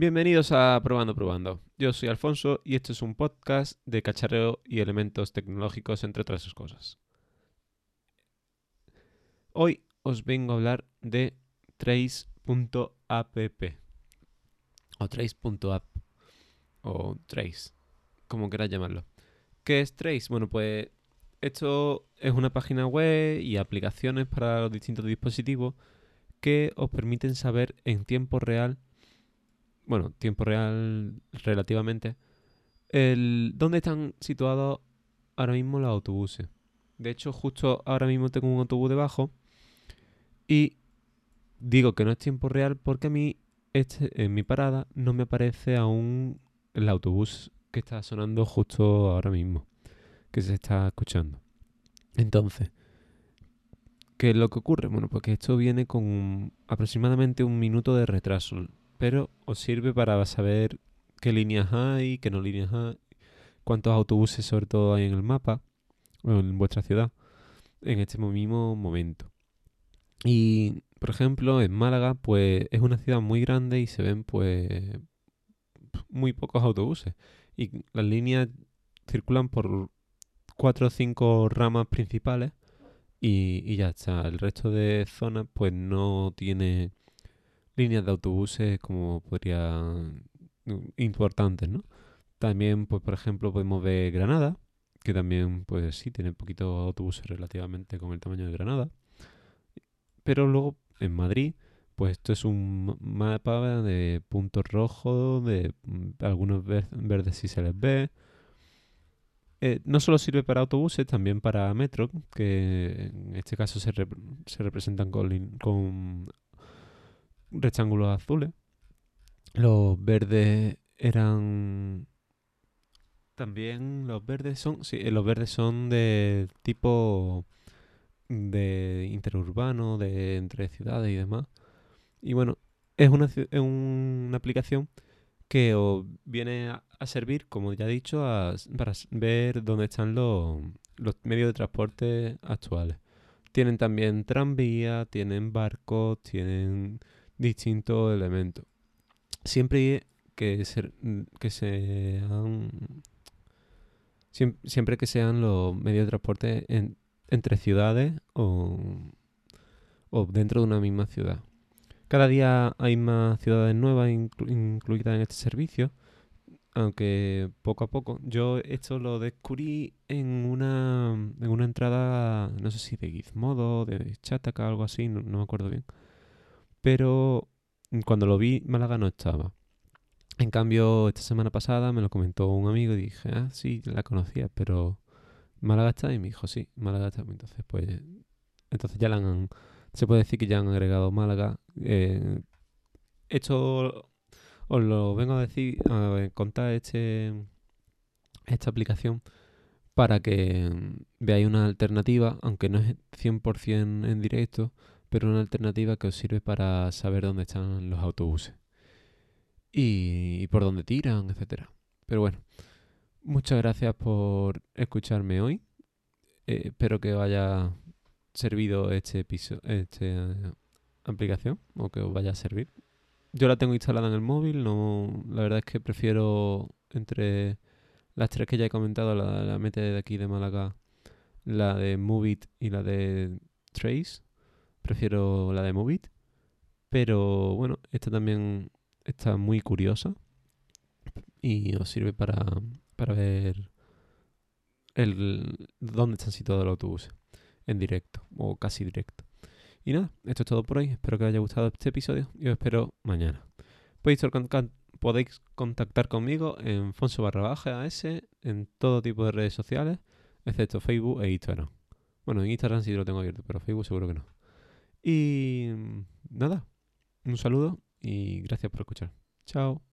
Bienvenidos a Probando Probando. Yo soy Alfonso y este es un podcast de cacharreo y elementos tecnológicos, entre otras cosas. Hoy os vengo a hablar de trace.app o trace.app o trace, como queráis llamarlo. ¿Qué es Trace? Bueno, pues esto es una página web y aplicaciones para los distintos dispositivos que os permiten saber en tiempo real, bueno, tiempo real relativamente, el, dónde están situados ahora mismo los autobuses. De hecho, justo ahora mismo tengo un autobús debajo y digo que no es tiempo real porque a mí este, en mi parada no me aparece aún el autobús que está sonando justo ahora mismo, que se está escuchando. Entonces, ¿qué es lo que ocurre? Bueno, pues que esto viene con aproximadamente un minuto de retraso, pero os sirve para saber qué líneas hay, qué no líneas hay, cuántos autobuses sobre todo hay en el mapa, o en vuestra ciudad, en este mismo momento. Y, por ejemplo, en Málaga, pues es una ciudad muy grande y se ven, pues, muy pocos autobuses. Y las líneas circulan por cuatro o cinco ramas principales y, y ya está. El resto de zonas, pues, no tiene líneas de autobuses como podría importantes, ¿no? También, pues, por ejemplo, podemos ver Granada, que también, pues sí, tiene poquitos autobuses relativamente con el tamaño de Granada. Pero luego en Madrid, pues esto es un mapa de puntos rojos, de mm, algunos ver- verdes si se les ve. Eh, no solo sirve para autobuses, también para metro, que en este caso se, se representan con, con rectángulos azules. Los verdes eran también los verdes son sí, eh, los verdes son de tipo de interurbano, de entre ciudades y demás. Y bueno, es una, es una aplicación que os viene a, servir, como ya he dicho, a para ver dónde están los, los medios de transporte actuales. Tienen también tranvía, tienen barcos, tienen distintos elementos. Siempre que, se, que sean siem- siempre que sean los medios de transporte en- entre ciudades o, o dentro de una misma ciudad. Cada día hay más ciudades nuevas inclu- incluidas en este servicio, aunque poco a poco. Yo esto lo descubrí en una, en una entrada, no sé si de Gizmodo, de Chataka, algo así, no me acuerdo bien. Pero cuando lo vi, Málaga no estaba. En cambio, esta semana pasada me lo comentó un amigo y dije, ah, sí, la conocía, pero Málaga está y me dijo, sí, Málaga está. Entonces, pues, entonces ya la han, se puede decir que ya han agregado Málaga. Eh, esto os lo vengo a decir, a contar este, esta aplicación para que veáis una alternativa, aunque no es 100% en directo, pero una alternativa que os sirve para saber dónde están los autobuses y, por dónde tiran, etcétera. Pero bueno, muchas gracias por escucharme hoy. Eh, espero que os haya servido este episodio, esta aplicación o que os vaya a servir. Yo la tengo instalada en el móvil, no, la verdad es que prefiero entre las tres que ya he comentado, la, la mete de aquí de Málaga, la de Movit y la de Trace. Prefiero la de Movit. Pero bueno, esta también está muy curiosa y os sirve para, para ver el dónde están situados los autobuses en directo o casi directo. Y nada, esto es todo por hoy. Espero que os haya gustado este episodio y os espero mañana. Podéis, con- podéis contactar conmigo en Fonso barra baja AS en todo tipo de redes sociales, excepto Facebook e Instagram. Bueno, en Instagram sí lo tengo abierto, pero Facebook seguro que no. Y mm, nada, un saludo y gracias por escuchar. Chao.